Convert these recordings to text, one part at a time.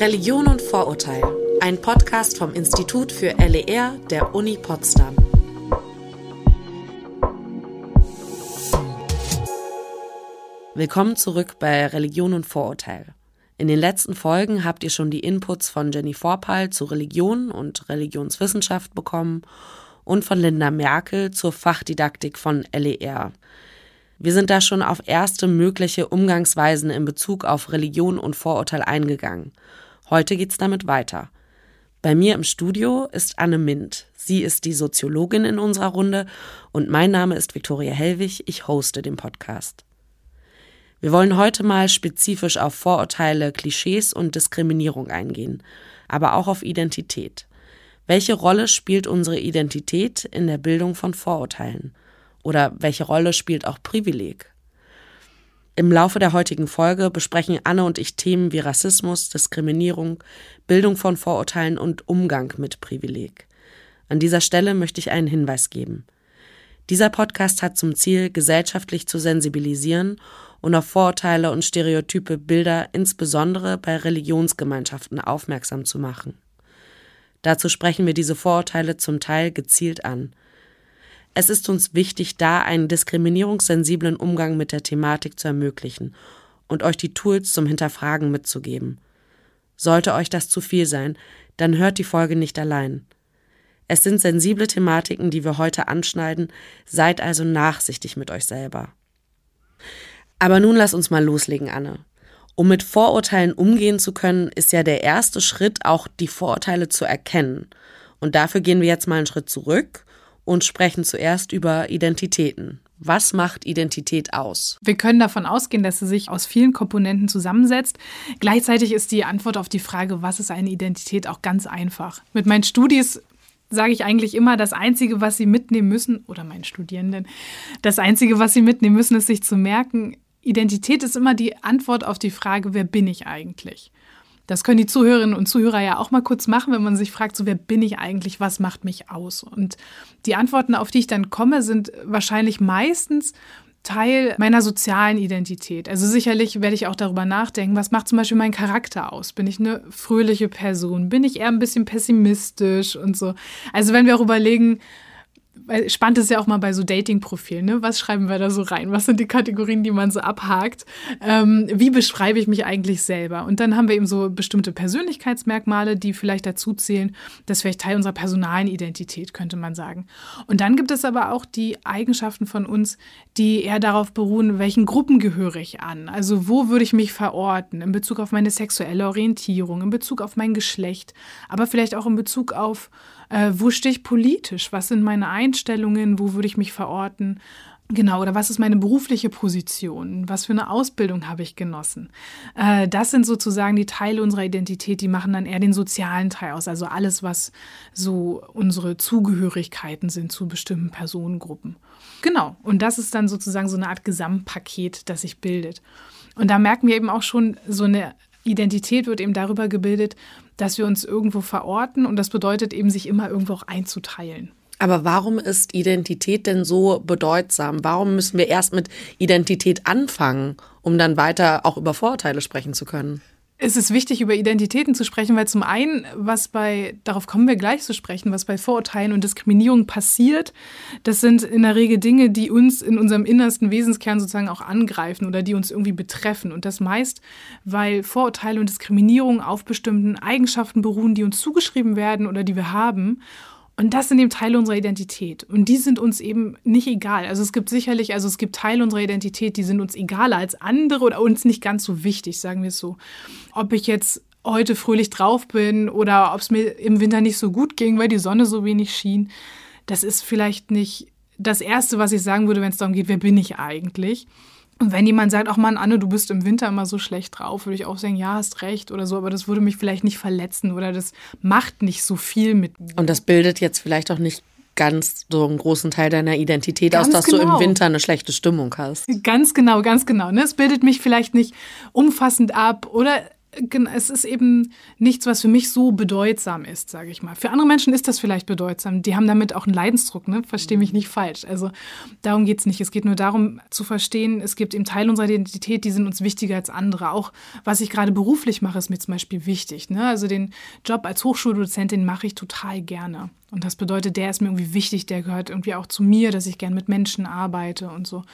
Religion und Vorurteil, ein Podcast vom Institut für LER der Uni Potsdam. Willkommen zurück bei Religion und Vorurteil. In den letzten Folgen habt ihr schon die Inputs von Jenny Vorpal zu Religion und Religionswissenschaft bekommen und von Linda Merkel zur Fachdidaktik von LER. Wir sind da schon auf erste mögliche Umgangsweisen in Bezug auf Religion und Vorurteil eingegangen. Heute geht's damit weiter. Bei mir im Studio ist Anne Mint. Sie ist die Soziologin in unserer Runde und mein Name ist Viktoria Hellwig. Ich hoste den Podcast. Wir wollen heute mal spezifisch auf Vorurteile, Klischees und Diskriminierung eingehen, aber auch auf Identität. Welche Rolle spielt unsere Identität in der Bildung von Vorurteilen? Oder welche Rolle spielt auch Privileg? Im Laufe der heutigen Folge besprechen Anne und ich Themen wie Rassismus, Diskriminierung, Bildung von Vorurteilen und Umgang mit Privileg. An dieser Stelle möchte ich einen Hinweis geben. Dieser Podcast hat zum Ziel, gesellschaftlich zu sensibilisieren und auf Vorurteile und stereotype Bilder insbesondere bei Religionsgemeinschaften aufmerksam zu machen. Dazu sprechen wir diese Vorurteile zum Teil gezielt an. Es ist uns wichtig, da einen diskriminierungssensiblen Umgang mit der Thematik zu ermöglichen und euch die Tools zum Hinterfragen mitzugeben. Sollte euch das zu viel sein, dann hört die Folge nicht allein. Es sind sensible Thematiken, die wir heute anschneiden, seid also nachsichtig mit euch selber. Aber nun lass uns mal loslegen, Anne. Um mit Vorurteilen umgehen zu können, ist ja der erste Schritt auch die Vorurteile zu erkennen. Und dafür gehen wir jetzt mal einen Schritt zurück und sprechen zuerst über Identitäten. Was macht Identität aus? Wir können davon ausgehen, dass sie sich aus vielen Komponenten zusammensetzt. Gleichzeitig ist die Antwort auf die Frage, was ist eine Identität, auch ganz einfach. Mit meinen Studis sage ich eigentlich immer, das Einzige, was sie mitnehmen müssen, oder meinen Studierenden, das Einzige, was sie mitnehmen müssen, ist sich zu merken, Identität ist immer die Antwort auf die Frage, wer bin ich eigentlich? Das können die Zuhörerinnen und Zuhörer ja auch mal kurz machen, wenn man sich fragt, so wer bin ich eigentlich, was macht mich aus? Und die Antworten, auf die ich dann komme, sind wahrscheinlich meistens Teil meiner sozialen Identität. Also sicherlich werde ich auch darüber nachdenken, was macht zum Beispiel mein Charakter aus? Bin ich eine fröhliche Person? Bin ich eher ein bisschen pessimistisch und so? Also wenn wir auch überlegen, spannend ist ja auch mal bei so Dating-Profilen, ne? Was schreiben wir da so rein? Was sind die Kategorien, die man so abhakt? Ähm, wie beschreibe ich mich eigentlich selber? Und dann haben wir eben so bestimmte Persönlichkeitsmerkmale, die vielleicht dazu zählen. Das ist vielleicht Teil unserer personalen Identität, könnte man sagen. Und dann gibt es aber auch die Eigenschaften von uns, die eher darauf beruhen, welchen Gruppen gehöre ich an? Also wo würde ich mich verorten in Bezug auf meine sexuelle Orientierung, in Bezug auf mein Geschlecht, aber vielleicht auch in Bezug auf äh, wo stehe ich politisch? Was sind meine Einstellungen? Wo würde ich mich verorten? Genau, oder was ist meine berufliche Position? Was für eine Ausbildung habe ich genossen? Äh, das sind sozusagen die Teile unserer Identität, die machen dann eher den sozialen Teil aus. Also alles, was so unsere Zugehörigkeiten sind zu bestimmten Personengruppen. Genau, und das ist dann sozusagen so eine Art Gesamtpaket, das sich bildet. Und da merken wir eben auch schon, so eine Identität wird eben darüber gebildet, dass wir uns irgendwo verorten und das bedeutet eben, sich immer irgendwo auch einzuteilen. Aber warum ist Identität denn so bedeutsam? Warum müssen wir erst mit Identität anfangen, um dann weiter auch über Vorurteile sprechen zu können? Es ist wichtig, über Identitäten zu sprechen, weil zum einen, was bei, darauf kommen wir gleich zu sprechen, was bei Vorurteilen und Diskriminierung passiert, das sind in der Regel Dinge, die uns in unserem innersten Wesenskern sozusagen auch angreifen oder die uns irgendwie betreffen. Und das meist, weil Vorurteile und Diskriminierung auf bestimmten Eigenschaften beruhen, die uns zugeschrieben werden oder die wir haben. Und das sind eben Teile unserer Identität. Und die sind uns eben nicht egal. Also es gibt sicherlich, also es gibt Teile unserer Identität, die sind uns egaler als andere oder uns nicht ganz so wichtig, sagen wir es so. Ob ich jetzt heute fröhlich drauf bin oder ob es mir im Winter nicht so gut ging, weil die Sonne so wenig schien, das ist vielleicht nicht das Erste, was ich sagen würde, wenn es darum geht, wer bin ich eigentlich. Und wenn jemand sagt, ach Mann, Anne, du bist im Winter immer so schlecht drauf, würde ich auch sagen, ja, hast recht oder so, aber das würde mich vielleicht nicht verletzen oder das macht nicht so viel mit mir. Und das bildet jetzt vielleicht auch nicht ganz so einen großen Teil deiner Identität ganz aus, dass genau. du im genau. Winter eine schlechte Stimmung hast. Ganz genau, ganz genau. Ne? Es bildet mich vielleicht nicht umfassend ab oder es ist eben nichts, was für mich so bedeutsam ist, sage ich mal. Für andere Menschen ist das vielleicht bedeutsam. Die haben damit auch einen Leidensdruck, ne? Verstehe mich nicht falsch. Also darum geht es nicht. Es geht nur darum zu verstehen, es gibt eben Teile unserer Identität, die sind uns wichtiger als andere. Auch was ich gerade beruflich mache, ist mir zum Beispiel wichtig. Ne? Also den Job als Hochschuldozentin mache ich total gerne. Und das bedeutet, der ist mir irgendwie wichtig, der gehört irgendwie auch zu mir, dass ich gern mit Menschen arbeite und so.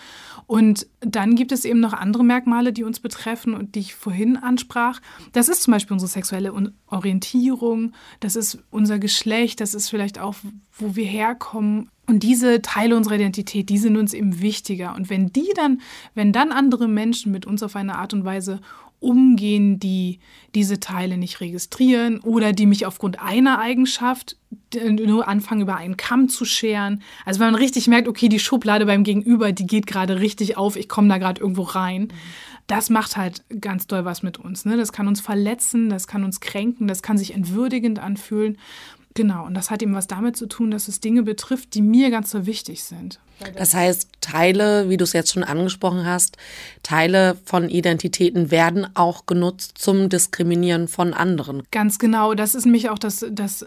Und dann gibt es eben noch andere Merkmale, die uns betreffen und die ich vorhin ansprach. Das ist zum Beispiel unsere sexuelle Orientierung, das ist unser Geschlecht, das ist vielleicht auch, wo wir herkommen. Und diese Teile unserer Identität, die sind uns eben wichtiger. Und wenn die dann, wenn dann andere Menschen mit uns auf eine Art und Weise umgehen, die diese Teile nicht registrieren oder die mich aufgrund einer Eigenschaft nur anfangen, über einen Kamm zu scheren. Also wenn man richtig merkt, okay, die Schublade beim Gegenüber, die geht gerade richtig auf, ich komme da gerade irgendwo rein. Das macht halt ganz doll was mit uns. Ne? Das kann uns verletzen, das kann uns kränken, das kann sich entwürdigend anfühlen. Genau, und das hat eben was damit zu tun, dass es Dinge betrifft, die mir ganz so wichtig sind. Das heißt, Teile, wie du es jetzt schon angesprochen hast, Teile von Identitäten werden auch genutzt zum Diskriminieren von anderen. Ganz genau, das ist nämlich auch das, das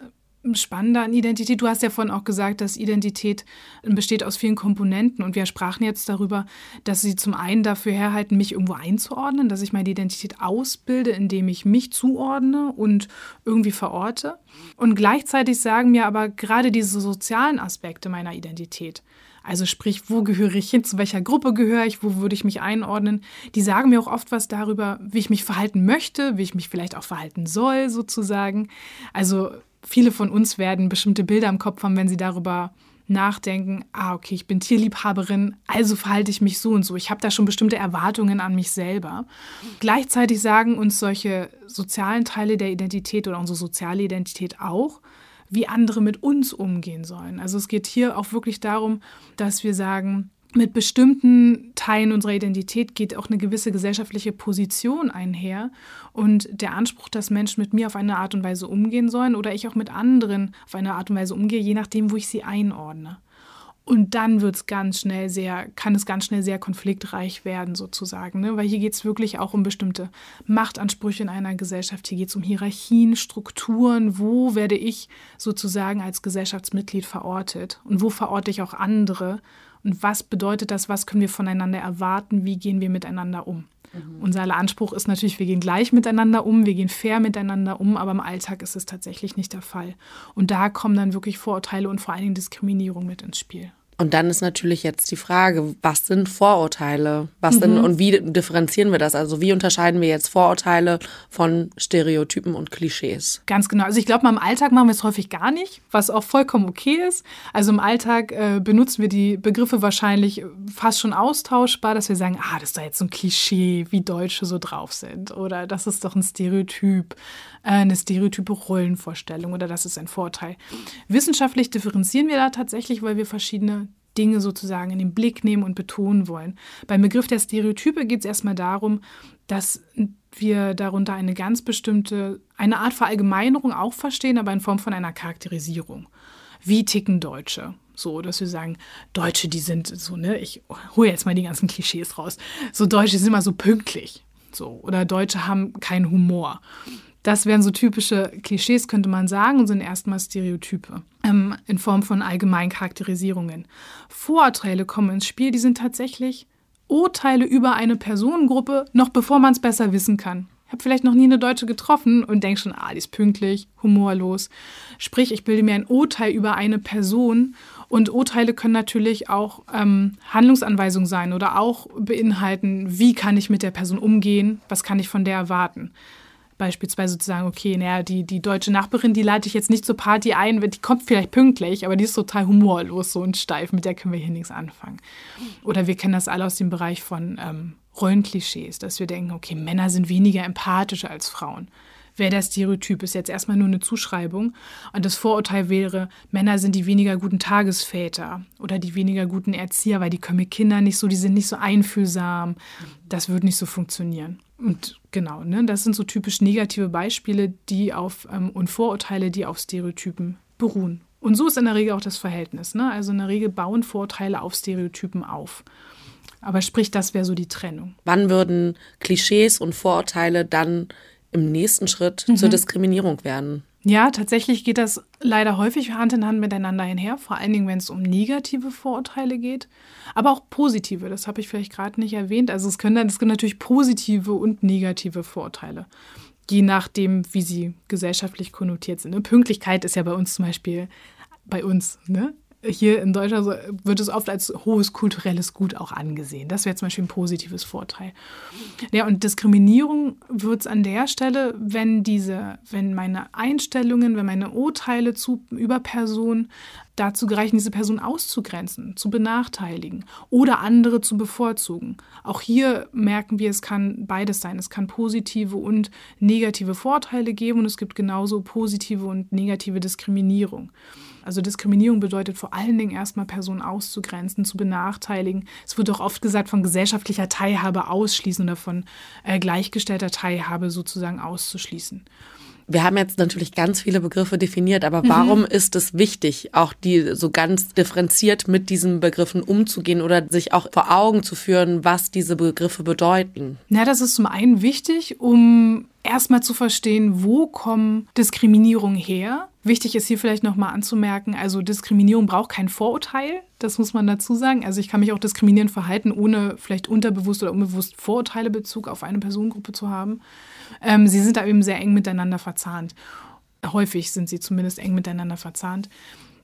Spannende an Identität. Du hast ja vorhin auch gesagt, dass Identität besteht aus vielen Komponenten und wir sprachen jetzt darüber, dass sie zum einen dafür herhalten, mich irgendwo einzuordnen, dass ich meine Identität ausbilde, indem ich mich zuordne und irgendwie verorte. Und gleichzeitig sagen mir aber gerade diese sozialen Aspekte meiner Identität, also sprich, wo gehöre ich hin, zu welcher Gruppe gehöre ich, wo würde ich mich einordnen, die sagen mir auch oft was darüber, wie ich mich verhalten möchte, wie ich mich vielleicht auch verhalten soll, sozusagen. Also viele von uns werden bestimmte Bilder im Kopf haben, wenn sie darüber nachdenken, ah, okay, ich bin Tierliebhaberin, also verhalte ich mich so und so. Ich habe da schon bestimmte Erwartungen an mich selber. Gleichzeitig sagen uns solche sozialen Teile der Identität oder unsere soziale Identität auch, wie andere mit uns umgehen sollen. Also es geht hier auch wirklich darum, dass wir sagen, mit bestimmten Teilen unserer Identität geht auch eine gewisse gesellschaftliche Position einher und der Anspruch, dass Menschen mit mir auf eine Art und Weise umgehen sollen oder ich auch mit anderen auf eine Art und Weise umgehe, je nachdem, wo ich sie einordne. Und dann wird es ganz schnell sehr, kann es ganz schnell sehr konfliktreich werden, sozusagen. Ne? Weil hier geht es wirklich auch um bestimmte Machtansprüche in einer Gesellschaft. Hier geht es um Hierarchien, Strukturen. Wo werde ich sozusagen als Gesellschaftsmitglied verortet? Und wo verorte ich auch andere? Und was bedeutet das? Was können wir voneinander erwarten? Wie gehen wir miteinander um? Mhm. Unser Anspruch ist natürlich, wir gehen gleich miteinander um, wir gehen fair miteinander um, aber im Alltag ist es tatsächlich nicht der Fall. Und da kommen dann wirklich Vorurteile und vor allen Dingen Diskriminierung mit ins Spiel. Und dann ist natürlich jetzt die Frage, was sind Vorurteile? Was mhm. sind und wie differenzieren wir das? Also wie unterscheiden wir jetzt Vorurteile von Stereotypen und Klischees? Ganz genau. Also ich glaube, im Alltag machen wir es häufig gar nicht, was auch vollkommen okay ist. Also im Alltag äh, benutzen wir die Begriffe wahrscheinlich fast schon austauschbar, dass wir sagen, ah, das ist doch jetzt so ein Klischee, wie Deutsche so drauf sind. Oder das ist doch ein Stereotyp, äh, eine stereotype Rollenvorstellung oder das ist ein Vorteil. Wissenschaftlich differenzieren wir da tatsächlich, weil wir verschiedene Dinge sozusagen in den Blick nehmen und betonen wollen. Beim Begriff der Stereotype geht es erstmal darum, dass wir darunter eine ganz bestimmte, eine Art Verallgemeinerung auch verstehen, aber in Form von einer Charakterisierung. Wie ticken Deutsche? So, dass wir sagen, Deutsche, die sind so, ne, ich hole jetzt mal die ganzen Klischees raus. So, Deutsche sind immer so pünktlich. So, oder Deutsche haben keinen Humor. Das wären so typische Klischees, könnte man sagen, und sind erstmal Stereotype ähm, in Form von allgemeinen Charakterisierungen. Vorurteile kommen ins Spiel, die sind tatsächlich Urteile über eine Personengruppe, noch bevor man es besser wissen kann. Ich habe vielleicht noch nie eine Deutsche getroffen und denke schon, ah, die ist pünktlich, humorlos. Sprich, ich bilde mir ein Urteil über eine Person und Urteile können natürlich auch ähm, Handlungsanweisungen sein oder auch beinhalten, wie kann ich mit der Person umgehen, was kann ich von der erwarten beispielsweise zu sagen, okay, naja, die, die deutsche Nachbarin, die lade ich jetzt nicht zur Party ein, die kommt vielleicht pünktlich, aber die ist total humorlos so und steif, mit der können wir hier nichts anfangen. Oder wir kennen das alle aus dem Bereich von ähm, Rollenklischees, dass wir denken, okay, Männer sind weniger empathisch als Frauen. Wäre der Stereotyp, ist jetzt erstmal nur eine Zuschreibung. Und das Vorurteil wäre, Männer sind die weniger guten Tagesväter oder die weniger guten Erzieher, weil die können mit Kindern nicht so, die sind nicht so einfühlsam. Das würde nicht so funktionieren. Und genau, ne, das sind so typisch negative Beispiele, die auf ähm, und Vorurteile, die auf Stereotypen beruhen. Und so ist in der Regel auch das Verhältnis. Ne? Also in der Regel bauen Vorurteile auf Stereotypen auf. Aber sprich, das wäre so die Trennung. Wann würden Klischees und Vorurteile dann im nächsten Schritt mhm. zur Diskriminierung werden. Ja, tatsächlich geht das leider häufig Hand in Hand miteinander einher, vor allen Dingen, wenn es um negative Vorurteile geht, aber auch positive, das habe ich vielleicht gerade nicht erwähnt. Also es können dann, es gibt natürlich positive und negative Vorurteile, je nachdem, wie sie gesellschaftlich konnotiert sind. Pünktlichkeit ist ja bei uns zum Beispiel, bei uns, ne? Hier in Deutschland wird es oft als hohes kulturelles Gut auch angesehen. Das wäre zum Beispiel ein positives Vorteil. Ja, und Diskriminierung wird es an der Stelle, wenn diese, wenn meine Einstellungen, wenn meine Urteile zu, über Personen dazu gereichen, diese Person auszugrenzen, zu benachteiligen oder andere zu bevorzugen. Auch hier merken wir, es kann beides sein. Es kann positive und negative Vorteile geben und es gibt genauso positive und negative Diskriminierung. Also Diskriminierung bedeutet vor allen Dingen erstmal Personen auszugrenzen, zu benachteiligen. Es wird auch oft gesagt, von gesellschaftlicher Teilhabe ausschließen oder von äh, gleichgestellter Teilhabe sozusagen auszuschließen. Wir haben jetzt natürlich ganz viele Begriffe definiert, aber warum mhm. ist es wichtig, auch die so ganz differenziert mit diesen Begriffen umzugehen oder sich auch vor Augen zu führen, was diese Begriffe bedeuten? Na, das ist zum einen wichtig, um erstmal zu verstehen, wo kommen Diskriminierungen her. Wichtig ist hier vielleicht nochmal anzumerken, also Diskriminierung braucht kein Vorurteil, das muss man dazu sagen. Also ich kann mich auch diskriminierend verhalten, ohne vielleicht unterbewusst oder unbewusst Vorurteile Bezug auf eine Personengruppe zu haben. Ähm, sie sind da eben sehr eng miteinander verzahnt. Häufig sind sie zumindest eng miteinander verzahnt.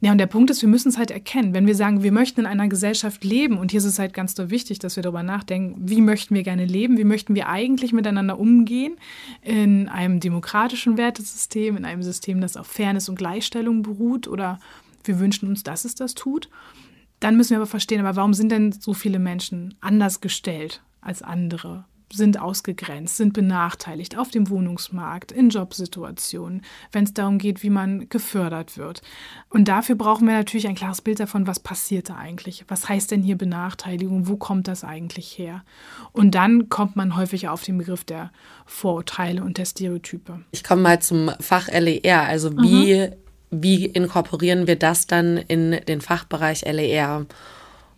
Ja, und der Punkt ist, wir müssen es halt erkennen. Wenn wir sagen, wir möchten in einer Gesellschaft leben, und hier ist es halt ganz doll wichtig, dass wir darüber nachdenken, wie möchten wir gerne leben, wie möchten wir eigentlich miteinander umgehen in einem demokratischen Wertesystem, in einem System, das auf Fairness und Gleichstellung beruht, oder wir wünschen uns, dass es das tut. Dann müssen wir aber verstehen, aber warum sind denn so viele Menschen anders gestellt als andere? Sind ausgegrenzt, sind benachteiligt auf dem Wohnungsmarkt, in Jobsituationen, wenn es darum geht, wie man gefördert wird. Und dafür brauchen wir natürlich ein klares Bild davon, was passiert da eigentlich? Was heißt denn hier Benachteiligung? Wo kommt das eigentlich her? Und dann kommt man häufig auf den Begriff der Vorurteile und der Stereotype. Ich komme mal zum Fach LER. Also wie, mhm. wie inkorporieren wir das dann in den Fachbereich LER?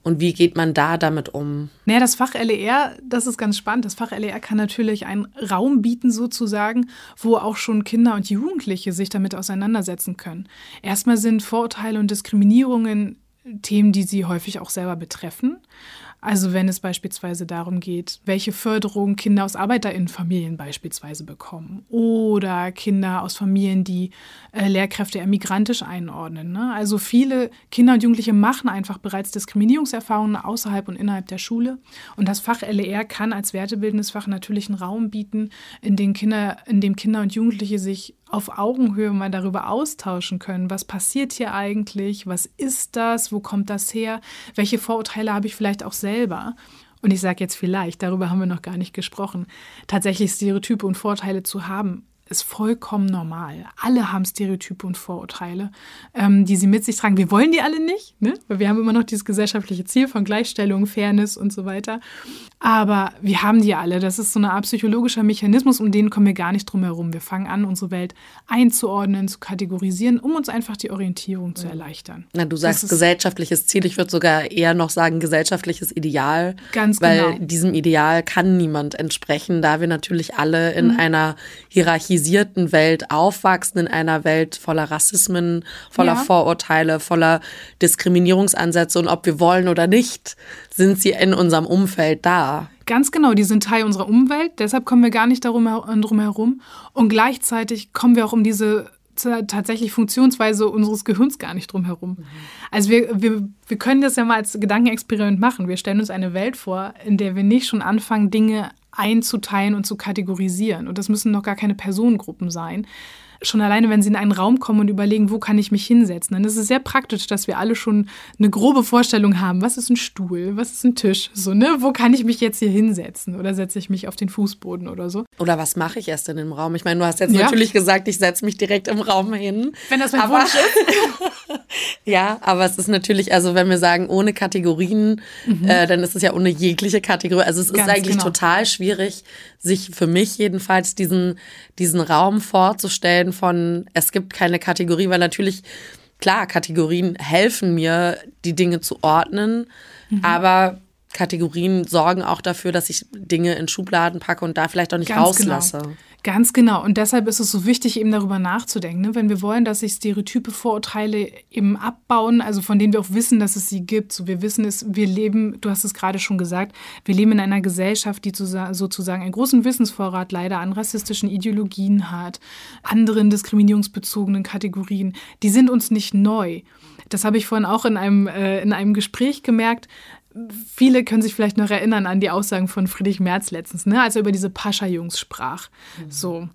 Und wie geht man da damit um? Naja, das Fach LER, das ist ganz spannend. Das Fach LER kann natürlich einen Raum bieten, sozusagen, wo auch schon Kinder und Jugendliche sich damit auseinandersetzen können. Erstmal sind Vorurteile und Diskriminierungen Themen, die sie häufig auch selber betreffen. Also wenn es beispielsweise darum geht, welche Förderung Kinder aus Arbeiterinnenfamilien beispielsweise bekommen oder Kinder aus Familien, die äh, Lehrkräfte eher migrantisch einordnen. Ne? Also viele Kinder und Jugendliche machen einfach bereits Diskriminierungserfahrungen außerhalb und innerhalb der Schule. Und das Fach LER kann als wertebildendes Fach natürlich einen Raum bieten, in dem Kinder, in dem Kinder und Jugendliche sich auf Augenhöhe mal darüber austauschen können. Was passiert hier eigentlich? Was ist das? Wo kommt das her? Welche Vorurteile habe ich vielleicht auch selber? Und ich sage jetzt vielleicht, darüber haben wir noch gar nicht gesprochen, tatsächlich Stereotype und Vorteile zu haben, ist vollkommen normal. Alle haben Stereotype und Vorurteile, ähm, die sie mit sich tragen. Wir wollen die alle nicht, ne? weil wir haben immer noch dieses gesellschaftliche Ziel von Gleichstellung, Fairness und so weiter. Aber wir haben die alle. Das ist so eine Art psychologischer Mechanismus, um den kommen wir gar nicht drum herum. Wir fangen an, unsere Welt einzuordnen, zu kategorisieren, um uns einfach die Orientierung zu erleichtern. Na, du sagst gesellschaftliches Ziel. Ich würde sogar eher noch sagen gesellschaftliches Ideal. Ganz weil genau. Weil diesem Ideal kann niemand entsprechen, da wir natürlich alle in mhm. einer Hierarchie polarisierten Welt aufwachsen, in einer Welt voller Rassismen, voller ja. Vorurteile, voller Diskriminierungsansätze und ob wir wollen oder nicht, sind sie in unserem Umfeld da. Ganz genau, die sind Teil unserer Umwelt, deshalb kommen wir gar nicht darum, drum herum. Und gleichzeitig kommen wir auch um diese tatsächlich Funktionsweise unseres Gehirns gar nicht drum herum. Also wir, wir, wir können das ja mal als Gedankenexperiment machen. Wir stellen uns eine Welt vor, in der wir nicht schon anfangen, Dinge einzuteilen und zu kategorisieren. Und das müssen noch gar keine Personengruppen sein, schon alleine, wenn sie in einen Raum kommen und überlegen, wo kann ich mich hinsetzen, dann ist es sehr praktisch, dass wir alle schon eine grobe Vorstellung haben, was ist ein Stuhl, was ist ein Tisch, so, ne? Wo kann ich mich jetzt hier hinsetzen? Oder setze ich mich auf den Fußboden oder so? Oder was mache ich erst in dem Raum? Ich meine, du hast jetzt ja. natürlich gesagt, ich setze mich direkt im Raum hin. Wenn das mein aber, Wunsch ist. ja, aber es ist natürlich, also wenn wir sagen, ohne Kategorien, mhm. äh, dann ist es ja ohne jegliche Kategorie. Also es Ganz ist eigentlich genau. total schwierig, sich für mich jedenfalls diesen, diesen Raum vorzustellen von, es gibt keine Kategorie, weil natürlich, klar, Kategorien helfen mir, die Dinge zu ordnen, mhm. aber Kategorien sorgen auch dafür, dass ich Dinge in Schubladen packe und da vielleicht auch nicht Ganz genau. rauslasse. Genau. Ganz genau. Und deshalb ist es so wichtig, eben darüber nachzudenken. Ne? Wenn wir wollen, dass sich Stereotype, Vorurteile eben abbauen, also von denen wir auch wissen, dass es sie gibt. So, wir wissen es, wir leben, du hast es gerade schon gesagt, wir leben in einer Gesellschaft, die sozusagen einen großen Wissensvorrat leider an rassistischen Ideologien hat, anderen diskriminierungsbezogenen Kategorien. Die sind uns nicht neu. Das habe ich vorhin auch in einem, äh, in einem Gespräch gemerkt. Viele können sich vielleicht noch erinnern an die Aussagen von Friedrich Merz letztens, ne, als er über diese Pascha-Jungs sprach. Mhm. So.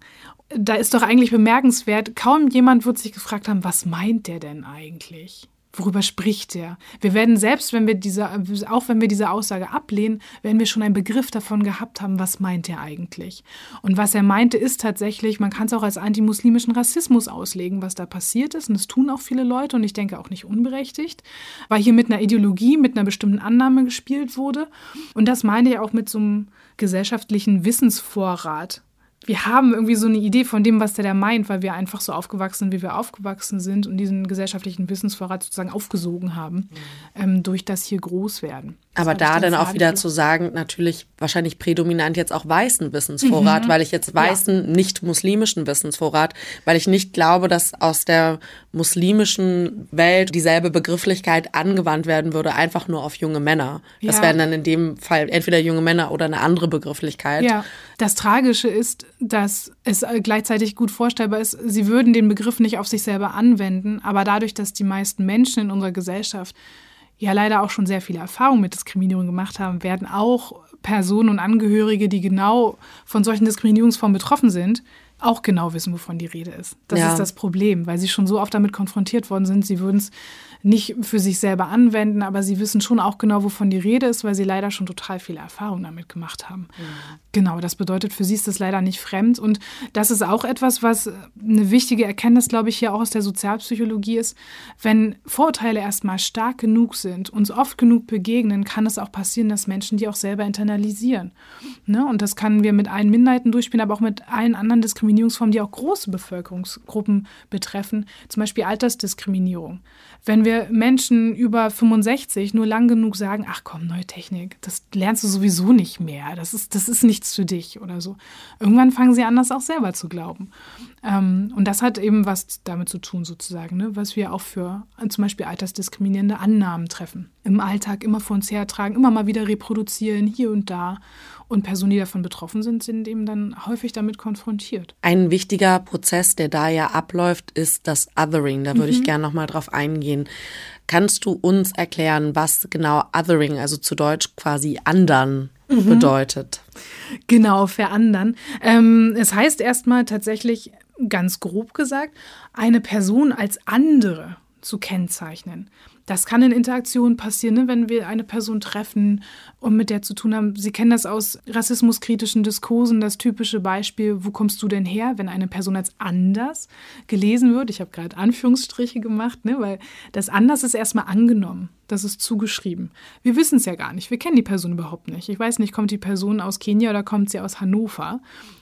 Da ist doch eigentlich bemerkenswert, kaum jemand wird sich gefragt haben, was meint der denn eigentlich? Worüber spricht er? Wir werden selbst, wenn wir diese, auch wenn wir diese Aussage ablehnen, werden wir schon einen Begriff davon gehabt haben, was meint er eigentlich? Und was er meinte, ist tatsächlich, man kann es auch als antimuslimischen Rassismus auslegen, was da passiert ist. Und das tun auch viele Leute und ich denke auch nicht unberechtigt, weil hier mit einer Ideologie, mit einer bestimmten Annahme gespielt wurde. Und das meine ich auch mit so einem gesellschaftlichen Wissensvorrat, wir haben irgendwie so eine Idee von dem, was der da meint, weil wir einfach so aufgewachsen sind, wie wir aufgewachsen sind und diesen gesellschaftlichen Wissensvorrat sozusagen aufgesogen haben, mhm. Ähm, durch das hier groß werden. Aber da dann auch wieder zu sagen, natürlich wahrscheinlich prädominant jetzt auch weißen Wissensvorrat, mhm. weil ich jetzt weißen, ja. nicht muslimischen Wissensvorrat, weil ich nicht glaube, dass aus der muslimischen Welt dieselbe Begrifflichkeit angewandt werden würde, einfach nur auf junge Männer. Das ja. wären dann in dem Fall entweder junge Männer oder eine andere Begrifflichkeit. Ja, das Tragische ist, dass es gleichzeitig gut vorstellbar ist, sie würden den Begriff nicht auf sich selber anwenden, aber dadurch, dass die meisten Menschen in unserer Gesellschaft ja leider auch schon sehr viele Erfahrungen mit Diskriminierung gemacht haben, werden auch Personen und Angehörige, die genau von solchen Diskriminierungsformen betroffen sind, auch genau wissen, wovon die Rede ist. Das ja. ist das Problem, weil sie schon so oft damit konfrontiert worden sind, sie würden es nicht für sich selber anwenden, aber sie wissen schon auch genau, wovon die Rede ist, weil sie leider schon total viele Erfahrungen damit gemacht haben. Mhm. Genau, das bedeutet, für sie ist das leider nicht fremd. Und das ist auch etwas, was eine wichtige Erkenntnis, glaube ich, hier auch aus der Sozialpsychologie ist. Wenn Vorurteile erstmal stark genug sind, uns oft genug begegnen, kann es auch passieren, dass Menschen die auch selber internalisieren. Ne? Und das können wir mit allen Minderheiten durchspielen, aber auch mit allen anderen Diskriminierungsformen, die auch große Bevölkerungsgruppen betreffen, zum Beispiel Altersdiskriminierung. Wenn wir Menschen über 65 nur lang genug sagen, ach komm, neue Technik, das lernst du sowieso nicht mehr, das ist, das ist nichts für dich oder so. Irgendwann fangen sie an, das auch selber zu glauben. Ähm, und das hat eben was damit zu tun, sozusagen, ne? was wir auch für zum Beispiel altersdiskriminierende Annahmen treffen. Im Alltag immer vor uns hertragen, immer mal wieder reproduzieren, hier und da. Und Personen, die davon betroffen sind, sind eben dann häufig damit konfrontiert. Ein wichtiger Prozess, der da ja abläuft, ist das Othering. Da würde mhm. ich gerne nochmal drauf eingehen. Kannst du uns erklären, was genau Othering, also zu Deutsch quasi anderen, mhm. bedeutet? Genau, verandern. Ähm, es heißt erstmal tatsächlich, ganz grob gesagt, eine Person als andere zu kennzeichnen. Das kann in Interaktionen passieren, ne? wenn wir eine Person treffen und mit der zu tun haben. Sie kennen das aus rassismuskritischen Diskursen, das typische Beispiel, wo kommst du denn her, wenn eine Person als anders gelesen wird. Ich habe gerade Anführungsstriche gemacht, ne? weil das anders ist erstmal angenommen. Das ist zugeschrieben. Wir wissen es ja gar nicht. Wir kennen die Person überhaupt nicht. Ich weiß nicht, kommt die Person aus Kenia oder kommt sie aus Hannover.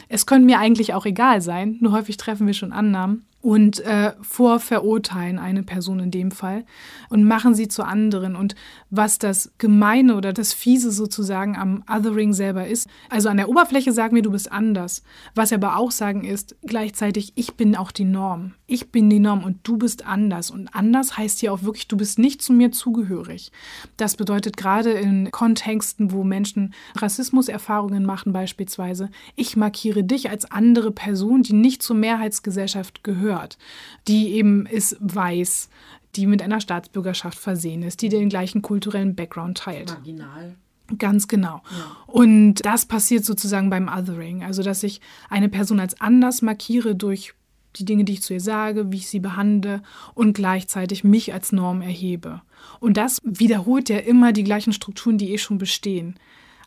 Es könnte mir eigentlich auch egal sein, nur häufig treffen wir schon Annahmen und äh, vorverurteilen eine Person in dem Fall und machen sie zu anderen. Und was das Gemeine oder das Fiese sozusagen am Othering selber ist, also an der Oberfläche sagen wir, du bist anders. Was wir aber auch sagen ist gleichzeitig, ich bin auch die Norm. Ich bin die Norm und du bist anders. Und anders heißt hier auch wirklich, du bist nicht zu mir zugehörig. Das bedeutet gerade in Kontexten, wo Menschen Rassismuserfahrungen machen beispielsweise, ich markiere dich als andere Person, die nicht zur Mehrheitsgesellschaft gehört gehört, die eben ist weiß, die mit einer Staatsbürgerschaft versehen ist, die den gleichen kulturellen Background teilt. Marginal. Ganz genau. Ja. Und das passiert sozusagen beim Othering, also dass ich eine Person als anders markiere durch die Dinge, die ich zu ihr sage, wie ich sie behandle und gleichzeitig mich als Norm erhebe. Und das wiederholt ja immer die gleichen Strukturen, die eh schon bestehen.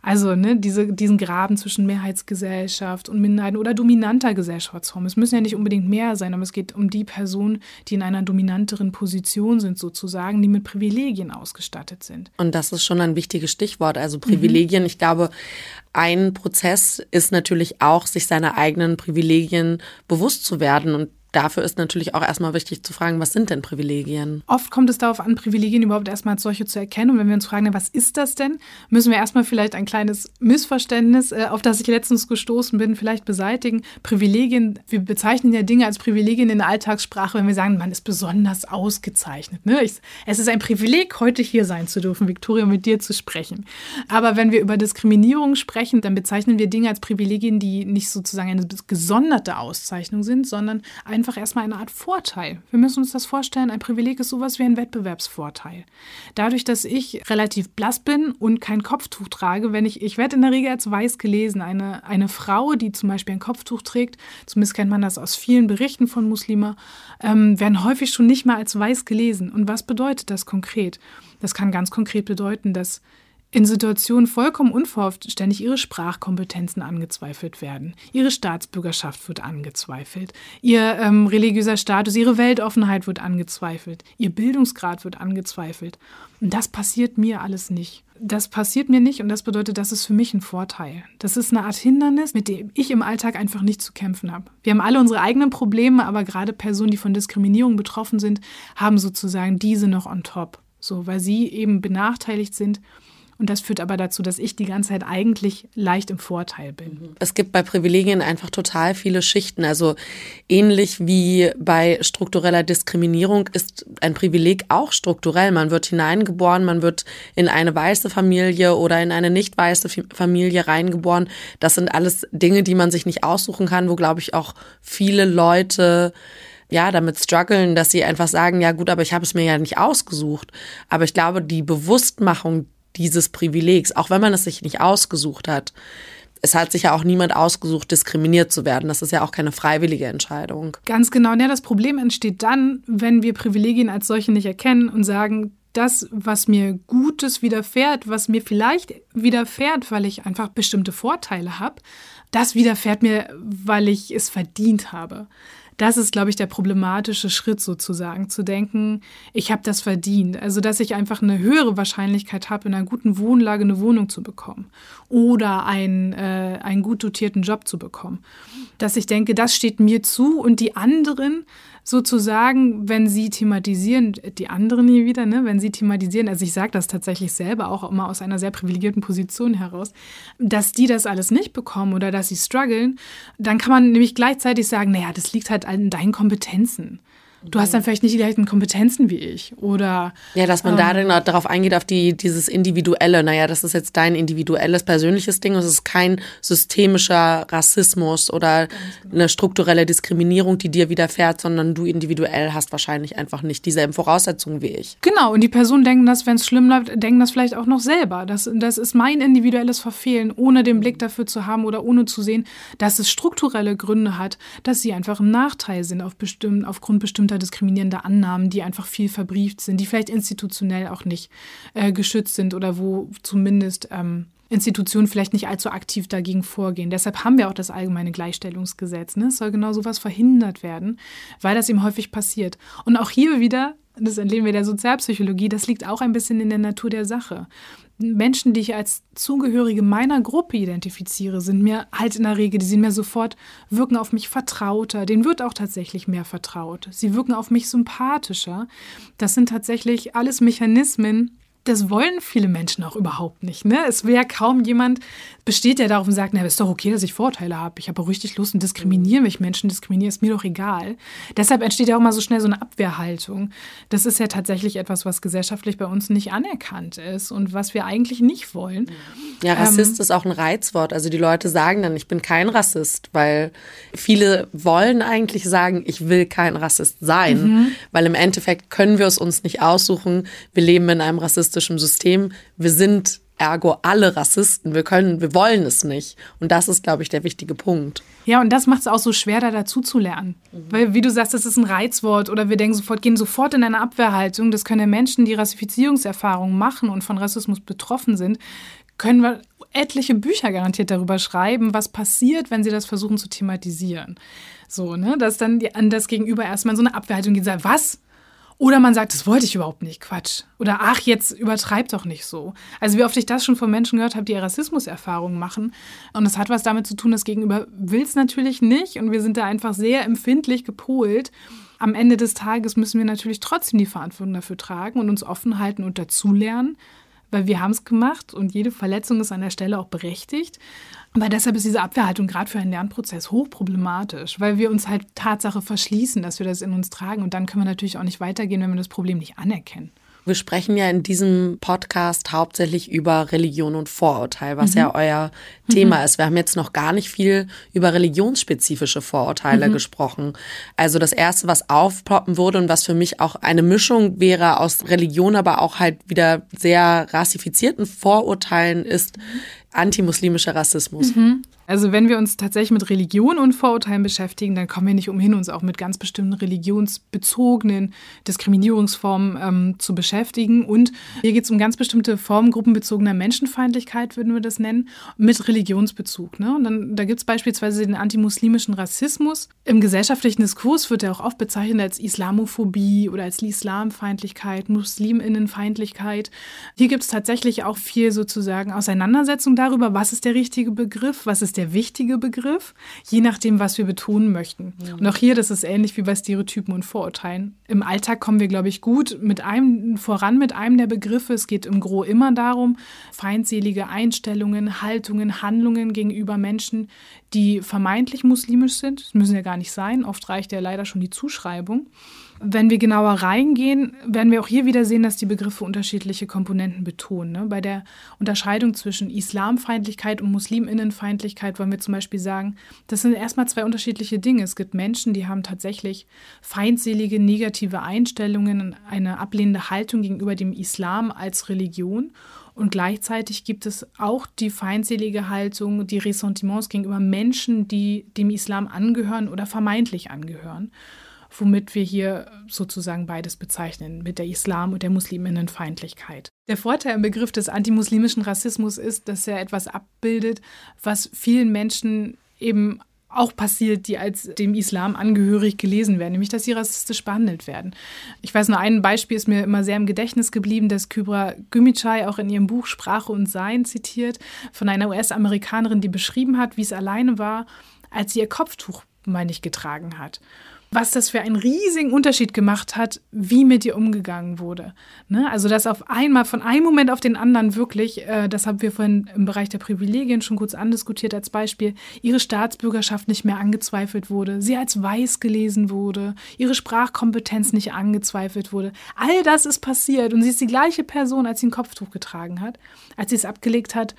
Also ne, diese, diesen Graben zwischen Mehrheitsgesellschaft und Minderheiten oder dominanter Gesellschaftsform. Es müssen ja nicht unbedingt mehr sein, aber es geht um die Personen, die in einer dominanteren Position sind, sozusagen, die mit Privilegien ausgestattet sind. Und das ist schon ein wichtiges Stichwort. Also Privilegien, mhm. ich glaube, ein Prozess ist natürlich auch, sich seiner eigenen Privilegien bewusst zu werden. Und dafür ist natürlich auch erstmal wichtig zu fragen, was sind denn Privilegien? Oft kommt es darauf an, Privilegien überhaupt erstmal als solche zu erkennen. Und wenn wir uns fragen, was ist das denn, müssen wir erstmal vielleicht ein kleines Missverständnis, äh, auf das ich letztens gestoßen bin, vielleicht beseitigen. Privilegien, wir bezeichnen ja Dinge als Privilegien in der Alltagssprache, wenn wir sagen, man ist besonders ausgezeichnet. Ne? Es ist ein Privileg, heute hier sein zu dürfen, Viktoria, mit dir zu sprechen. Aber wenn wir über Diskriminierung sprechen, dann bezeichnen wir Dinge als Privilegien, die nicht sozusagen eine gesonderte Auszeichnung sind, sondern einfach einfach erstmal eine Art Vorteil. Wir müssen uns das vorstellen, ein Privileg ist sowas wie ein Wettbewerbsvorteil. Dadurch, dass ich relativ blass bin und kein Kopftuch trage, wenn ich, ich werde in der Regel als weiß gelesen, eine, eine Frau, die zum Beispiel ein Kopftuch trägt, zumindest kennt man das aus vielen Berichten von Muslima, ähm, werden häufig schon nicht mal als weiß gelesen. Und was bedeutet das konkret? Das kann ganz konkret bedeuten, dass in Situationen vollkommen unverhofft ständig ihre Sprachkompetenzen angezweifelt werden. Ihre Staatsbürgerschaft wird angezweifelt. Ihr ähm, religiöser Status, ihre Weltoffenheit wird angezweifelt. Ihr Bildungsgrad wird angezweifelt. Und das passiert mir alles nicht. Das passiert mir nicht und das bedeutet, das ist für mich ein Vorteil. Das ist eine Art Hindernis, mit dem ich im Alltag einfach nicht zu kämpfen habe. Wir haben alle unsere eigenen Probleme, aber gerade Personen, die von Diskriminierung betroffen sind, haben sozusagen diese noch on top. So, weil sie eben benachteiligt sind und das führt aber dazu, dass ich die ganze Zeit eigentlich leicht im Vorteil bin. Es gibt bei Privilegien einfach total viele Schichten. Also ähnlich wie bei struktureller Diskriminierung ist ein Privileg auch strukturell. Man wird hineingeboren, man wird in eine weiße Familie oder in eine nicht weiße Familie reingeboren. Das sind alles Dinge, die man sich nicht aussuchen kann, wo, glaube ich, auch viele Leute ja, damit strugglen, dass sie einfach sagen, ja gut, aber ich habe es mir ja nicht ausgesucht. Aber ich glaube, die Bewusstmachung dieses Privilegs, auch wenn man es sich nicht ausgesucht hat. Es hat sich ja auch niemand ausgesucht, diskriminiert zu werden. Das ist ja auch keine freiwillige Entscheidung. Ganz genau. Ja, das Problem entsteht dann, wenn wir Privilegien als solche nicht erkennen und sagen, das, was mir Gutes widerfährt, was mir vielleicht widerfährt, weil ich einfach bestimmte Vorteile habe, das widerfährt mir, weil ich es verdient habe das ist, glaube ich, der problematische Schritt sozusagen, zu denken, ich habe das verdient. Also, dass ich einfach eine höhere Wahrscheinlichkeit habe, in einer guten Wohnlage eine Wohnung zu bekommen oder einen, äh, einen gut dotierten Job zu bekommen. Dass ich denke, das steht mir zu und die anderen sozusagen, wenn sie thematisieren, die anderen hier wieder, ne, wenn sie thematisieren, also ich sage das tatsächlich selber auch immer aus einer sehr privilegierten Position heraus, dass die das alles nicht bekommen oder dass sie strugglen, dann kann man nämlich gleichzeitig sagen, naja, das liegt halt an deinen Kompetenzen. Du hast dann vielleicht nicht die gleichen Kompetenzen wie ich. Oder. Ja, dass man ähm, darauf eingeht, auf die, dieses Individuelle. Naja, das ist jetzt dein individuelles, persönliches Ding. Es ist kein systemischer Rassismus oder genau. eine strukturelle Diskriminierung, die dir widerfährt, sondern du individuell hast wahrscheinlich einfach nicht dieselben Voraussetzungen wie ich. Genau. Und die Personen denken das, wenn es schlimm bleibt, denken das vielleicht auch noch selber. Das, das ist mein individuelles Verfehlen, ohne den Blick dafür zu haben oder ohne zu sehen, dass es strukturelle Gründe hat, dass sie einfach im Nachteil sind auf bestimm aufgrund bestimmter unter diskriminierende Annahmen, die einfach viel verbrieft sind, die vielleicht institutionell auch nicht äh, geschützt sind oder wo zumindest ähm, Institutionen vielleicht nicht allzu aktiv dagegen vorgehen. Deshalb haben wir auch das allgemeine Gleichstellungsgesetz. Ne? Es soll genau sowas verhindert werden, weil das eben häufig passiert. Und auch hier wieder, das entlehnen wir der Sozialpsychologie, das liegt auch ein bisschen in der Natur der Sache. Menschen, die ich als Zugehörige meiner Gruppe identifiziere, sind mir halt in der Regel, die sind mir sofort, wirken auf mich vertrauter. Denen wird auch tatsächlich mehr vertraut. Sie wirken auf mich sympathischer. Das sind tatsächlich alles Mechanismen, das wollen viele Menschen auch überhaupt nicht. Ne? Es wäre kaum jemand, besteht der darauf und sagt, na, ist doch okay, dass ich Vorteile habe. Ich habe richtig Lust und diskriminiere mich. Menschen diskriminieren, ist mir doch egal. Deshalb entsteht ja auch mal so schnell so eine Abwehrhaltung. Das ist ja tatsächlich etwas, was gesellschaftlich bei uns nicht anerkannt ist und was wir eigentlich nicht wollen. Ja, Rassist ähm, ist auch ein Reizwort. Also die Leute sagen dann, ich bin kein Rassist, weil viele wollen eigentlich sagen, ich will kein Rassist sein, mhm. weil im Endeffekt können wir es uns nicht aussuchen. Wir leben in einem rassistischen System. Wir sind ergo alle Rassisten. Wir können, wir wollen es nicht. Und das ist, glaube ich, der wichtige Punkt. Ja, und das macht es auch so schwer, da dazu zu lernen. Mhm. Weil, wie du sagst, das ist ein Reizwort oder wir denken sofort, gehen sofort in eine Abwehrhaltung. Das können Menschen, die Rassifizierungserfahrungen machen und von Rassismus betroffen sind, können wir etliche Bücher garantiert darüber schreiben, was passiert, wenn sie das versuchen zu thematisieren. So, ne, dass dann die, an das Gegenüber erstmal so eine Abwehrhaltung geht, sagt, was? Oder man sagt, das wollte ich überhaupt nicht, Quatsch. Oder ach, jetzt übertreib doch nicht so. Also wie oft ich das schon von Menschen gehört habe, die Rassismuserfahrungen machen. Und das hat was damit zu tun, das Gegenüber will es natürlich nicht. Und wir sind da einfach sehr empfindlich gepolt. Am Ende des Tages müssen wir natürlich trotzdem die Verantwortung dafür tragen und uns offen halten und dazulernen weil wir haben es gemacht und jede Verletzung ist an der Stelle auch berechtigt. Aber deshalb ist diese Abwehrhaltung gerade für einen Lernprozess hochproblematisch, weil wir uns halt Tatsache verschließen, dass wir das in uns tragen und dann können wir natürlich auch nicht weitergehen, wenn wir das Problem nicht anerkennen. Wir sprechen ja in diesem Podcast hauptsächlich über Religion und Vorurteil, was mhm. ja euer Thema mhm. ist. Wir haben jetzt noch gar nicht viel über religionsspezifische Vorurteile mhm. gesprochen. Also das erste, was aufploppen würde und was für mich auch eine Mischung wäre aus Religion, aber auch halt wieder sehr rassifizierten Vorurteilen ist antimuslimischer Rassismus. Mhm. Also wenn wir uns tatsächlich mit Religion und Vorurteilen beschäftigen, dann kommen wir nicht umhin, uns auch mit ganz bestimmten religionsbezogenen Diskriminierungsformen ähm, zu beschäftigen. Und hier geht es um ganz bestimmte Formen gruppenbezogener Menschenfeindlichkeit, würden wir das nennen, mit Religionsbezug. Ne? Und dann, da gibt es beispielsweise den antimuslimischen Rassismus. Im gesellschaftlichen Diskurs wird er auch oft bezeichnet als Islamophobie oder als Islamfeindlichkeit, Musliminnenfeindlichkeit. Hier gibt es tatsächlich auch viel sozusagen Auseinandersetzung darüber, was ist der richtige Begriff, was ist der wichtige Begriff, je nachdem, was wir betonen möchten. Mhm. Und auch hier, das ist ähnlich wie bei Stereotypen und Vorurteilen. Im Alltag kommen wir, glaube ich, gut mit einem voran mit einem der Begriffe. Es geht im Gro immer darum, feindselige Einstellungen, Haltungen, Handlungen gegenüber Menschen, die vermeintlich muslimisch sind. Das müssen ja gar nicht sein. Oft reicht ja leider schon die Zuschreibung. Wenn wir genauer reingehen, werden wir auch hier wieder sehen, dass die Begriffe unterschiedliche Komponenten betonen. Ne? Bei der Unterscheidung zwischen Islamfeindlichkeit und Musliminnenfeindlichkeit wollen wir zum Beispiel sagen, das sind erstmal zwei unterschiedliche Dinge. Es gibt Menschen, die haben tatsächlich feindselige, negative Einstellungen, eine ablehnende Haltung gegenüber dem Islam als Religion. Und gleichzeitig gibt es auch die feindselige Haltung, die Ressentiments gegenüber Menschen, die dem Islam angehören oder vermeintlich angehören womit wir hier sozusagen beides bezeichnen, mit der Islam- und der Musliminnenfeindlichkeit. Der Vorteil im Begriff des antimuslimischen Rassismus ist, dass er etwas abbildet, was vielen Menschen eben auch passiert, die als dem Islam angehörig gelesen werden, nämlich dass sie rassistisch behandelt werden. Ich weiß nur, ein Beispiel ist mir immer sehr im Gedächtnis geblieben, das Kybra Gümüşay auch in ihrem Buch Sprache und Sein zitiert, von einer US-Amerikanerin, die beschrieben hat, wie es alleine war, als sie ihr Kopftuch, meine ich, getragen hat was das für einen riesigen Unterschied gemacht hat, wie mit ihr umgegangen wurde. Ne? Also, dass auf einmal von einem Moment auf den anderen wirklich, äh, das haben wir vorhin im Bereich der Privilegien schon kurz andiskutiert als Beispiel, ihre Staatsbürgerschaft nicht mehr angezweifelt wurde, sie als weiß gelesen wurde, ihre Sprachkompetenz nicht angezweifelt wurde. All das ist passiert und sie ist die gleiche Person, als sie ein Kopftuch getragen hat, als sie es abgelegt hat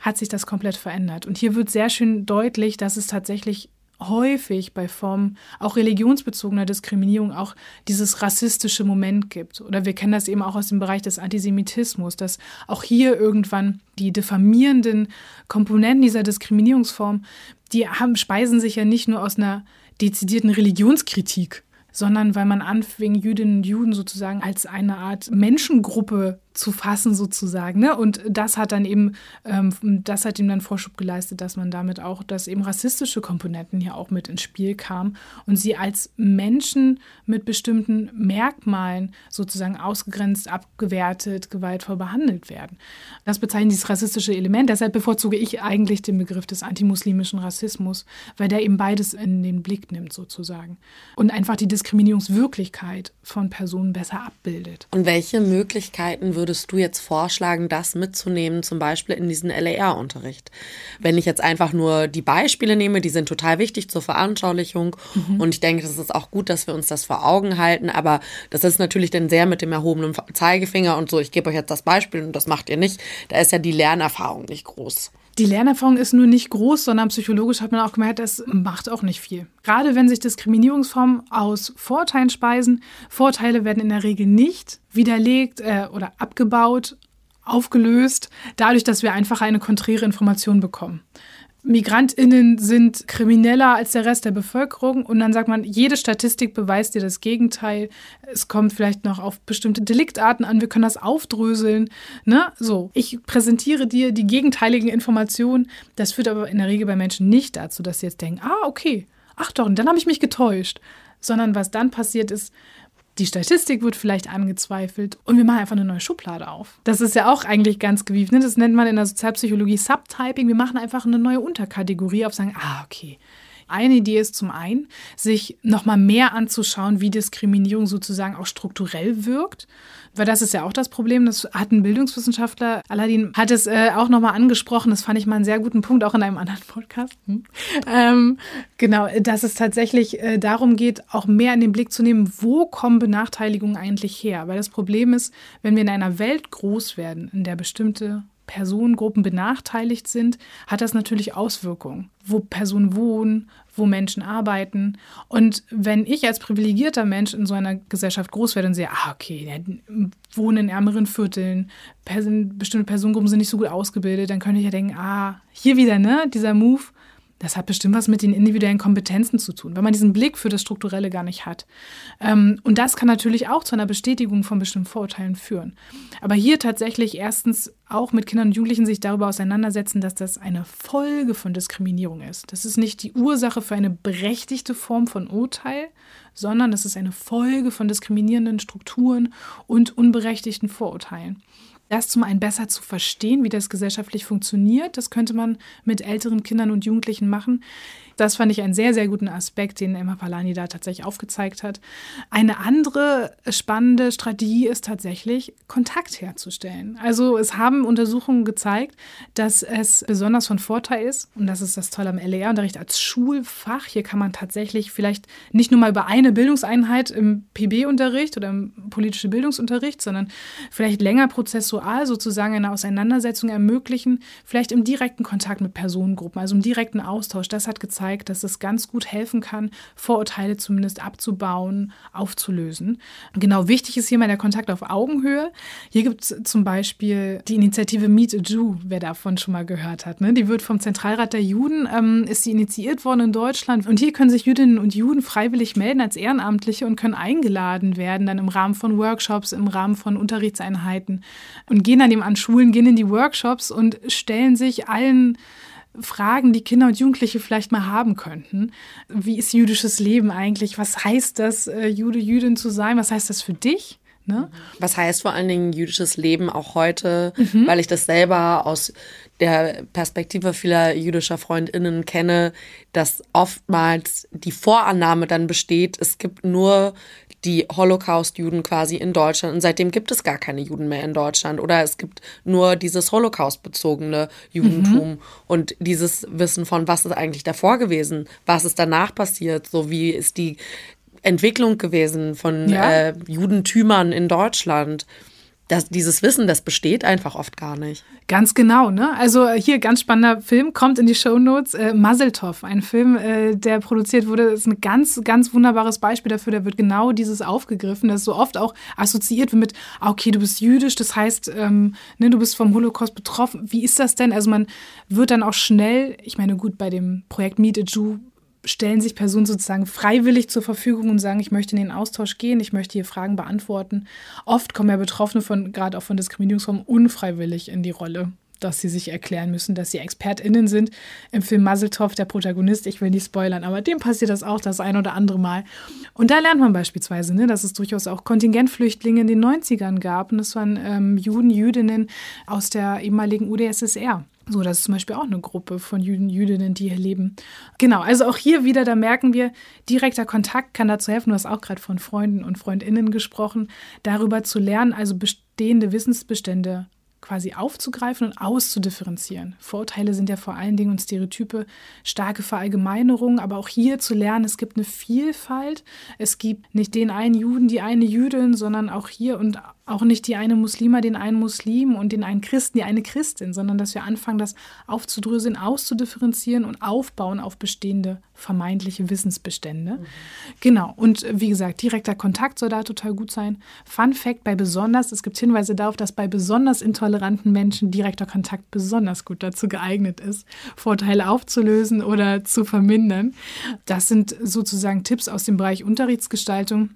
hat sich das komplett verändert. Und hier wird sehr schön deutlich, dass es tatsächlich häufig bei Formen auch religionsbezogener Diskriminierung auch dieses rassistische Moment gibt. Oder wir kennen das eben auch aus dem Bereich des Antisemitismus, dass auch hier irgendwann die diffamierenden Komponenten dieser Diskriminierungsform, die haben, speisen sich ja nicht nur aus einer dezidierten Religionskritik, sondern weil man anfing, Jüdinnen und Juden sozusagen als eine Art Menschengruppe zu fassen sozusagen. Ne? Und das hat dann eben, ähm, das hat ihm dann Vorschub geleistet, dass man damit auch, dass eben rassistische Komponenten hier auch mit ins Spiel kamen und sie als Menschen mit bestimmten Merkmalen sozusagen ausgegrenzt, abgewertet, gewaltvoll behandelt werden. Das bezeichnet dieses rassistische Element. Deshalb bevorzuge ich eigentlich den Begriff des antimuslimischen Rassismus, weil der eben beides in den Blick nimmt sozusagen und einfach die Diskriminierungswirklichkeit von Personen besser abbildet. Und welche Möglichkeiten würde würdest du jetzt vorschlagen, das mitzunehmen, zum Beispiel in diesen LAR-Unterricht? Wenn ich jetzt einfach nur die Beispiele nehme, die sind total wichtig zur Veranschaulichung mhm. und ich denke, das ist auch gut, dass wir uns das vor Augen halten, aber das ist natürlich dann sehr mit dem erhobenen Zeigefinger und so, ich gebe euch jetzt das Beispiel und das macht ihr nicht. Da ist ja die Lernerfahrung nicht groß. Die Lernerfahrung ist nur nicht groß, sondern psychologisch hat man auch gemerkt, das macht auch nicht viel. Gerade wenn sich Diskriminierungsformen aus Vorteilen speisen, Vorteile werden in der Regel nicht widerlegt äh, oder abgebaut, aufgelöst, dadurch, dass wir einfach eine konträre Information bekommen. MigrantInnen sind krimineller als der Rest der Bevölkerung und dann sagt man, jede Statistik beweist dir das Gegenteil. Es kommt vielleicht noch auf bestimmte Deliktarten an, wir können das aufdröseln. Ne? So, ich präsentiere dir die gegenteiligen Informationen. Das führt aber in der Regel bei Menschen nicht dazu, dass sie jetzt denken, ah, okay, ach doch, und dann habe ich mich getäuscht. Sondern was dann passiert ist, Die Statistik wird vielleicht angezweifelt und wir machen einfach eine neue Schublade auf. Das ist ja auch eigentlich ganz gewieft. Ne? Das nennt man in der Sozialpsychologie Subtyping. Wir machen einfach eine neue Unterkategorie auf, sagen, ah, okay, eine Idee ist zum einen, sich nochmal mehr anzuschauen, wie Diskriminierung sozusagen auch strukturell wirkt. Weil das ist ja auch das Problem, das hat ein Bildungswissenschaftler, Aladdin hat es äh, auch nochmal angesprochen, das fand ich mal einen sehr guten Punkt, auch in einem anderen Podcast. Hm. Ähm, genau, dass es tatsächlich äh, darum geht, auch mehr in den Blick zu nehmen, wo kommen Benachteiligungen eigentlich her? Weil das Problem ist, wenn wir in einer Welt groß werden, in der bestimmte Personengruppen benachteiligt sind, hat das natürlich Auswirkungen, wo Personen wohnen, wo Menschen arbeiten. Und wenn ich als privilegierter Mensch in so einer Gesellschaft groß werde und sehe, ah, okay, wohnen in ärmeren Vierteln, Person, bestimmte Personengruppen sind nicht so gut ausgebildet, dann könnte ich ja denken, ah, hier wieder, ne, dieser Move, das hat bestimmt was mit den individuellen Kompetenzen zu tun, weil man diesen Blick für das Strukturelle gar nicht hat. Ähm, und das kann natürlich auch zu einer Bestätigung von bestimmten Vorurteilen führen. Aber hier tatsächlich erstens auch mit Kindern und Jugendlichen sich darüber auseinandersetzen, dass das eine Folge von Diskriminierung ist. Das ist nicht die Ursache für eine berechtigte Form von Urteil, sondern das ist eine Folge von diskriminierenden Strukturen und unberechtigten Vorurteilen das zum einen besser zu verstehen, wie das gesellschaftlich funktioniert. Das könnte man mit älteren Kindern und Jugendlichen machen. Das fand ich einen sehr, sehr guten Aspekt, den Emma Palani da tatsächlich aufgezeigt hat. Eine andere spannende Strategie ist tatsächlich, Kontakt herzustellen. Also es haben Untersuchungen gezeigt, dass es besonders von Vorteil ist, und das ist das Tolle am LER-Unterricht als Schulfach. Hier kann man tatsächlich vielleicht nicht nur mal über eine Bildungseinheit im PB-Unterricht oder im politischen Bildungsunterricht, sondern vielleicht länger prozessual sozusagen eine Auseinandersetzung ermöglichen, vielleicht im direkten Kontakt mit Personengruppen, also im direkten Austausch. Das hat gezeigt, gezeigt, dass es ganz gut helfen kann, Vorurteile zumindest abzubauen, aufzulösen. Genau, wichtig ist hier mal der Kontakt auf Augenhöhe. Hier gibt es zum Beispiel die Initiative Meet a Jew, wer davon schon mal gehört hat. Ne? Die wird vom Zentralrat der Juden, ähm, ist sie initiiert worden in Deutschland. Und hier können sich Jüdinnen und Juden freiwillig melden als Ehrenamtliche und können eingeladen werden, dann im Rahmen von Workshops, im Rahmen von Unterrichtseinheiten und gehen dann eben an Schulen, gehen in die Workshops und stellen sich allen Fragen, die Kinder und Jugendliche vielleicht mal haben könnten. Wie ist jüdisches Leben eigentlich? Was heißt das, äh, Jude, Jüdin zu sein? Was heißt das für dich? Ne? Was heißt vor allen Dingen jüdisches Leben auch heute, mhm. weil ich das selber aus der Perspektive vieler jüdischer Freundinnen kenne, dass oftmals die Vorannahme dann besteht, es gibt nur die Holocaust-Juden quasi in Deutschland und seitdem gibt es gar keine Juden mehr in Deutschland oder es gibt nur dieses Holocaust-bezogene Judentum mhm. und dieses Wissen von, was ist eigentlich davor gewesen, was ist danach passiert, so wie ist die Entwicklung gewesen von ja. äh, Judentümern in Deutschland das, dieses Wissen, das besteht einfach oft gar nicht. Ganz genau, ne? Also äh, hier ganz spannender Film, kommt in die Show Notes. Äh, Muzzletov, ein Film, äh, der produziert wurde, ist ein ganz, ganz wunderbares Beispiel dafür. Da wird genau dieses aufgegriffen, das so oft auch assoziiert wird mit, ah, okay, du bist jüdisch, das heißt, ähm, ne, du bist vom Holocaust betroffen. Wie ist das denn? Also man wird dann auch schnell, ich meine, gut, bei dem Projekt Meet a Jew stellen sich Personen sozusagen freiwillig zur Verfügung und sagen, ich möchte in den Austausch gehen, ich möchte hier Fragen beantworten. Oft kommen ja Betroffene von, gerade auch von Diskriminierungsformen, unfreiwillig in die Rolle, dass sie sich erklären müssen, dass sie ExpertInnen sind. Im Film Muzzletov, der Protagonist, ich will nicht spoilern, aber dem passiert das auch das ein oder andere Mal. Und da lernt man beispielsweise, ne, dass es durchaus auch Kontingentflüchtlinge in den 90ern gab. Und das waren ähm, Juden, Jüdinnen aus der ehemaligen UdSSR. So, das ist zum Beispiel auch eine Gruppe von Jüden, Jüdinnen, die hier leben. Genau, also auch hier wieder, da merken wir, direkter Kontakt kann dazu helfen. Du hast auch gerade von Freunden und Freundinnen gesprochen, darüber zu lernen, also bestehende Wissensbestände quasi aufzugreifen und auszudifferenzieren. Vorurteile sind ja vor allen Dingen und Stereotype starke Verallgemeinerungen, aber auch hier zu lernen, es gibt eine Vielfalt. Es gibt nicht den einen Juden, die eine Jüdin, sondern auch hier und auch nicht die eine Muslima, den einen Muslim und den einen Christen, die eine Christin, sondern dass wir anfangen, das aufzudröseln, auszudifferenzieren und aufbauen auf bestehende vermeintliche Wissensbestände. Mhm. Genau. Und wie gesagt, direkter Kontakt soll da total gut sein. Fun Fact bei besonders, es gibt Hinweise darauf, dass bei besonders intoleranten Menschen direkter Kontakt besonders gut dazu geeignet ist, Vorteile aufzulösen oder zu vermindern. Das sind sozusagen Tipps aus dem Bereich Unterrichtsgestaltung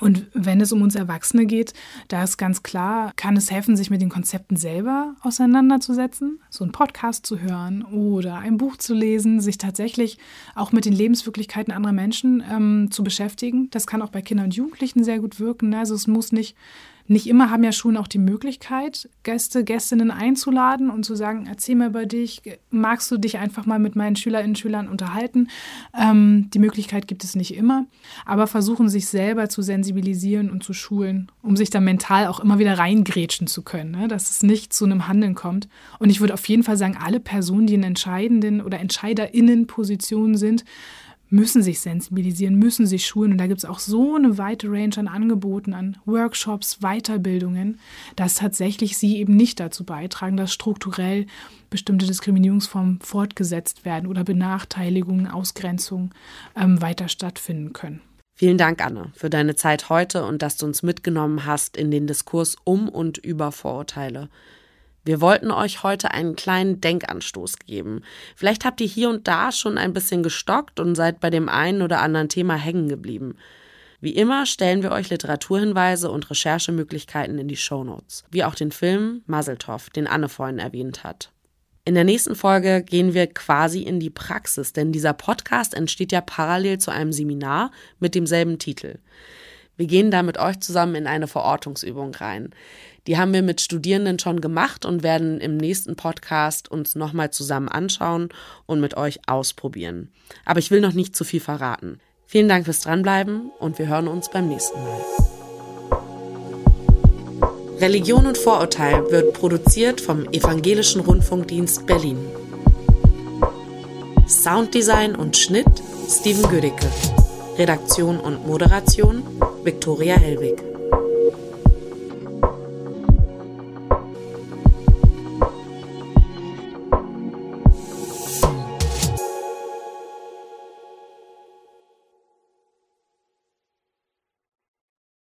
Und wenn es um uns Erwachsene geht, da ist ganz klar, kann es helfen, sich mit den Konzepten selber auseinanderzusetzen, so einen Podcast zu hören oder ein Buch zu lesen, sich tatsächlich auch mit den Lebenswirklichkeiten anderer Menschen ähm, zu beschäftigen. Das kann auch bei Kindern und Jugendlichen sehr gut wirken. Also es muss nicht nicht immer haben ja Schulen auch die Möglichkeit, Gäste, Gästinnen einzuladen und zu sagen, erzähl mir über dich, magst du dich einfach mal mit meinen Schülerinnen und Schülern unterhalten? Ähm, die Möglichkeit gibt es nicht immer, aber versuchen sich selber zu sensibilisieren und zu schulen, um sich dann mental auch immer wieder reingrätschen zu können, ne? dass es nicht zu einem Handeln kommt. Und ich würde auf jeden Fall sagen, alle Personen, die in entscheidenden oder EntscheiderInnen-Positionen sind, müssen sich sensibilisieren, müssen sich schulen. Und da gibt es auch so eine weite Range an Angeboten, an Workshops, Weiterbildungen, dass tatsächlich sie eben nicht dazu beitragen, dass strukturell bestimmte Diskriminierungsformen fortgesetzt werden oder Benachteiligungen, Ausgrenzungen ähm, weiter stattfinden können. Vielen Dank, Anne, für deine Zeit heute und dass du uns mitgenommen hast in den Diskurs um und über Vorurteile. Wir wollten euch heute einen kleinen Denkanstoß geben. Vielleicht habt ihr hier und da schon ein bisschen gestockt und seid bei dem einen oder anderen Thema hängen geblieben. Wie immer stellen wir euch Literaturhinweise und Recherchemöglichkeiten in die Shownotes, wie auch den Film Muzzletov, den Anne vorhin erwähnt hat. In der nächsten Folge gehen wir quasi in die Praxis, denn dieser Podcast entsteht ja parallel zu einem Seminar mit demselben Titel. Wir gehen da mit euch zusammen in eine Verortungsübung rein. Die haben wir mit Studierenden schon gemacht und werden im nächsten Podcast uns nochmal zusammen anschauen und mit euch ausprobieren. Aber ich will noch nicht zu viel verraten. Vielen Dank fürs Dranbleiben und wir hören uns beim nächsten Mal. Religion und Vorurteil wird produziert vom Evangelischen Rundfunkdienst Berlin. Sounddesign und Schnitt Steven Gödicke. Redaktion und Moderation Viktoria Hellwig.